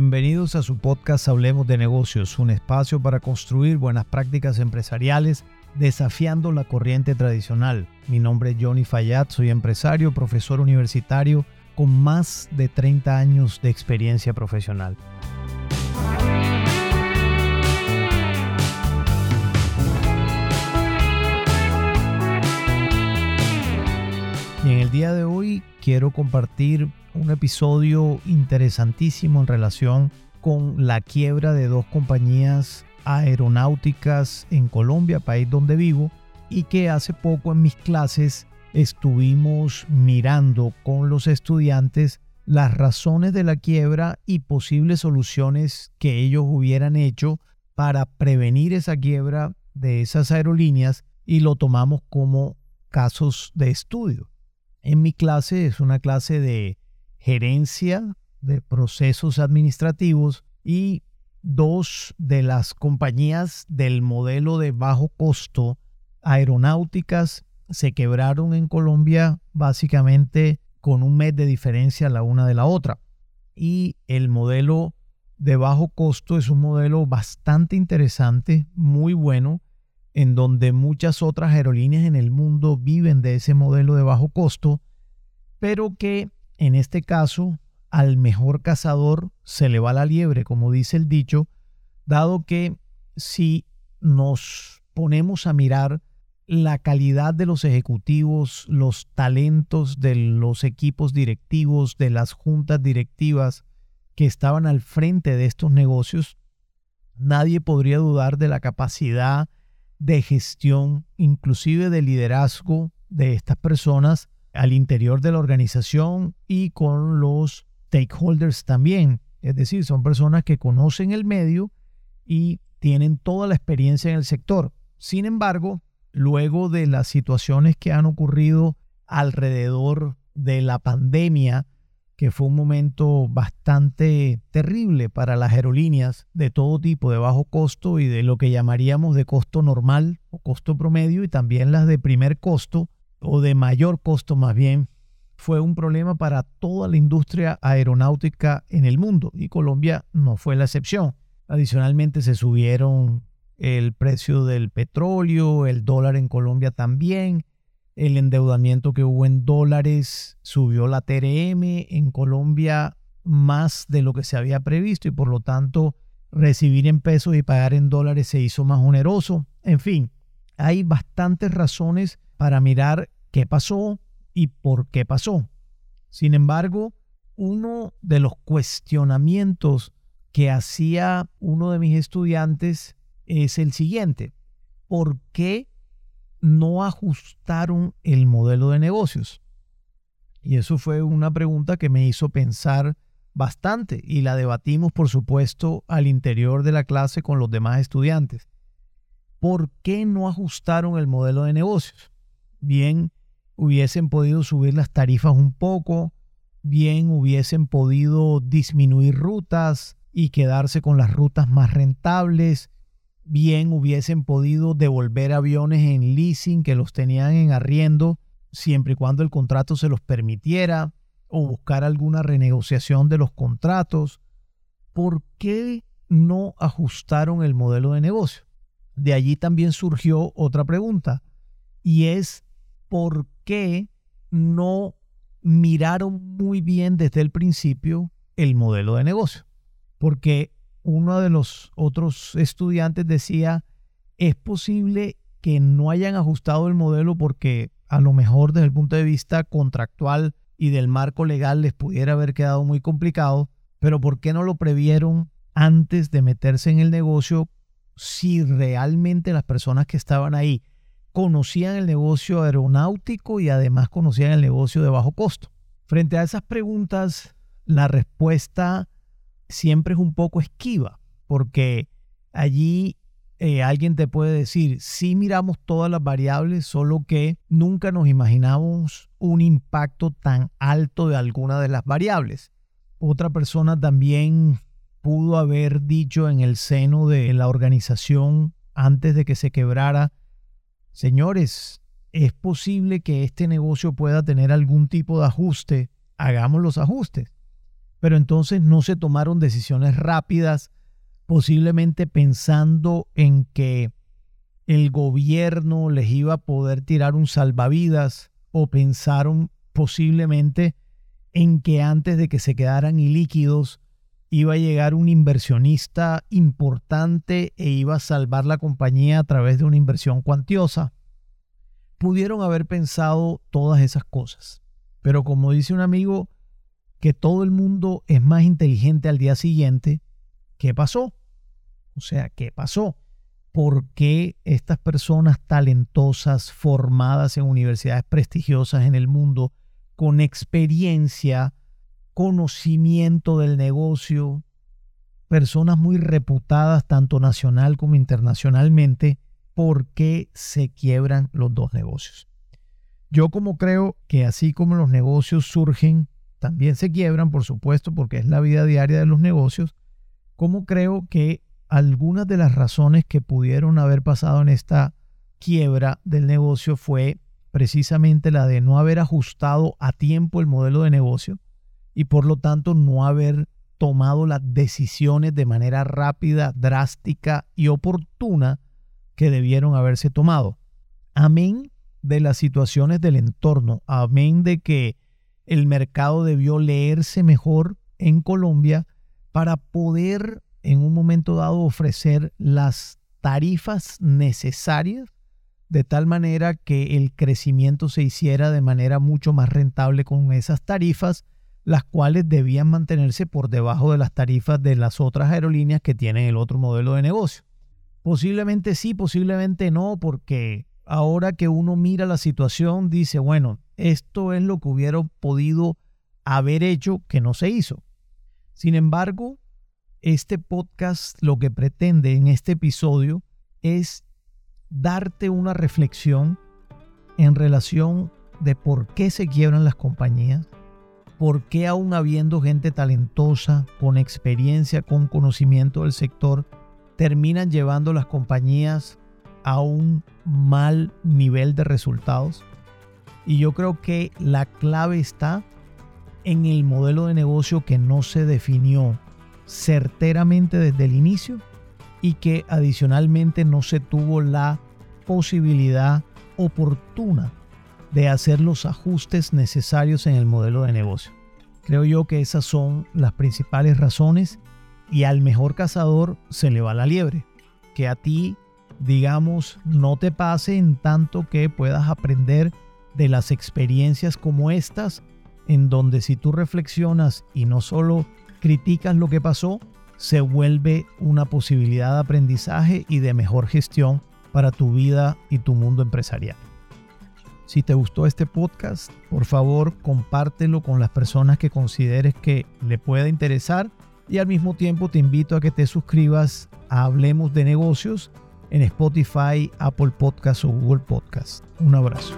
Bienvenidos a su podcast Hablemos de negocios, un espacio para construir buenas prácticas empresariales desafiando la corriente tradicional. Mi nombre es Johnny Fayad, soy empresario, profesor universitario con más de 30 años de experiencia profesional. El día de hoy quiero compartir un episodio interesantísimo en relación con la quiebra de dos compañías aeronáuticas en Colombia, país donde vivo, y que hace poco en mis clases estuvimos mirando con los estudiantes las razones de la quiebra y posibles soluciones que ellos hubieran hecho para prevenir esa quiebra de esas aerolíneas y lo tomamos como casos de estudio. En mi clase es una clase de gerencia de procesos administrativos y dos de las compañías del modelo de bajo costo aeronáuticas se quebraron en Colombia básicamente con un mes de diferencia la una de la otra. Y el modelo de bajo costo es un modelo bastante interesante, muy bueno, en donde muchas otras aerolíneas en el mundo viven de ese modelo de bajo costo, pero que en este caso al mejor cazador se le va la liebre, como dice el dicho, dado que si nos ponemos a mirar la calidad de los ejecutivos, los talentos de los equipos directivos, de las juntas directivas que estaban al frente de estos negocios, nadie podría dudar de la capacidad de gestión, inclusive de liderazgo de estas personas al interior de la organización y con los stakeholders también. Es decir, son personas que conocen el medio y tienen toda la experiencia en el sector. Sin embargo, luego de las situaciones que han ocurrido alrededor de la pandemia, que fue un momento bastante terrible para las aerolíneas de todo tipo, de bajo costo y de lo que llamaríamos de costo normal o costo promedio y también las de primer costo o de mayor costo más bien, fue un problema para toda la industria aeronáutica en el mundo y Colombia no fue la excepción. Adicionalmente se subieron el precio del petróleo, el dólar en Colombia también, el endeudamiento que hubo en dólares subió la TRM en Colombia más de lo que se había previsto y por lo tanto recibir en pesos y pagar en dólares se hizo más oneroso. En fin, hay bastantes razones para mirar qué pasó y por qué pasó. Sin embargo, uno de los cuestionamientos que hacía uno de mis estudiantes es el siguiente. ¿Por qué no ajustaron el modelo de negocios? Y eso fue una pregunta que me hizo pensar bastante y la debatimos, por supuesto, al interior de la clase con los demás estudiantes. ¿Por qué no ajustaron el modelo de negocios? Bien, hubiesen podido subir las tarifas un poco, bien hubiesen podido disminuir rutas y quedarse con las rutas más rentables, bien hubiesen podido devolver aviones en leasing que los tenían en arriendo siempre y cuando el contrato se los permitiera o buscar alguna renegociación de los contratos. ¿Por qué no ajustaron el modelo de negocio? De allí también surgió otra pregunta y es ¿por qué no miraron muy bien desde el principio el modelo de negocio? Porque uno de los otros estudiantes decía, es posible que no hayan ajustado el modelo porque a lo mejor desde el punto de vista contractual y del marco legal les pudiera haber quedado muy complicado, pero ¿por qué no lo previeron antes de meterse en el negocio si realmente las personas que estaban ahí conocían el negocio aeronáutico y además conocían el negocio de bajo costo? Frente a esas preguntas, la respuesta siempre es un poco esquiva, porque allí eh, alguien te puede decir, sí miramos todas las variables, solo que nunca nos imaginamos un impacto tan alto de alguna de las variables. Otra persona también pudo haber dicho en el seno de la organización antes de que se quebrara, señores, es posible que este negocio pueda tener algún tipo de ajuste, hagamos los ajustes. Pero entonces no se tomaron decisiones rápidas, posiblemente pensando en que el gobierno les iba a poder tirar un salvavidas o pensaron posiblemente en que antes de que se quedaran ilíquidos iba a llegar un inversionista importante e iba a salvar la compañía a través de una inversión cuantiosa. Pudieron haber pensado todas esas cosas, pero como dice un amigo, que todo el mundo es más inteligente al día siguiente, ¿qué pasó? O sea, ¿qué pasó? ¿Por qué estas personas talentosas, formadas en universidades prestigiosas en el mundo, con experiencia, conocimiento del negocio, personas muy reputadas tanto nacional como internacionalmente, ¿por qué se quiebran los dos negocios? Yo como creo que así como los negocios surgen, también se quiebran, por supuesto, porque es la vida diaria de los negocios, como creo que algunas de las razones que pudieron haber pasado en esta quiebra del negocio fue precisamente la de no haber ajustado a tiempo el modelo de negocio, y por lo tanto no haber tomado las decisiones de manera rápida, drástica y oportuna que debieron haberse tomado. Amén de las situaciones del entorno, amén de que el mercado debió leerse mejor en Colombia para poder en un momento dado ofrecer las tarifas necesarias de tal manera que el crecimiento se hiciera de manera mucho más rentable con esas tarifas las cuales debían mantenerse por debajo de las tarifas de las otras aerolíneas que tienen el otro modelo de negocio. Posiblemente sí, posiblemente no, porque ahora que uno mira la situación dice, bueno, esto es lo que hubiera podido haber hecho que no se hizo. Sin embargo, este podcast lo que pretende en este episodio es darte una reflexión en relación de por qué se quiebran las compañías, ¿por qué aún habiendo gente talentosa, con experiencia, con conocimiento del sector, terminan llevando las compañías a un mal nivel de resultados? Y yo creo que la clave está en el modelo de negocio que no se definió certeramente desde el inicio y que adicionalmente no se tuvo la posibilidad oportuna de hacer los ajustes necesarios en el modelo de negocio. Creo yo que esas son las principales razones y al mejor cazador se le va la liebre. Que a ti, digamos, no te pase en tanto que puedas aprender de las experiencias como estas, en donde si tú reflexionas y no solo criticas lo que pasó, se vuelve una posibilidad de aprendizaje y de mejor gestión para tu vida y tu mundo empresarial. Si te gustó este podcast, por favor compártelo con las personas que consideres que le pueda interesar y al mismo tiempo te invito a que te suscribas a Hablemos de negocios en Spotify, Apple Podcasts o Google Podcasts. Un abrazo.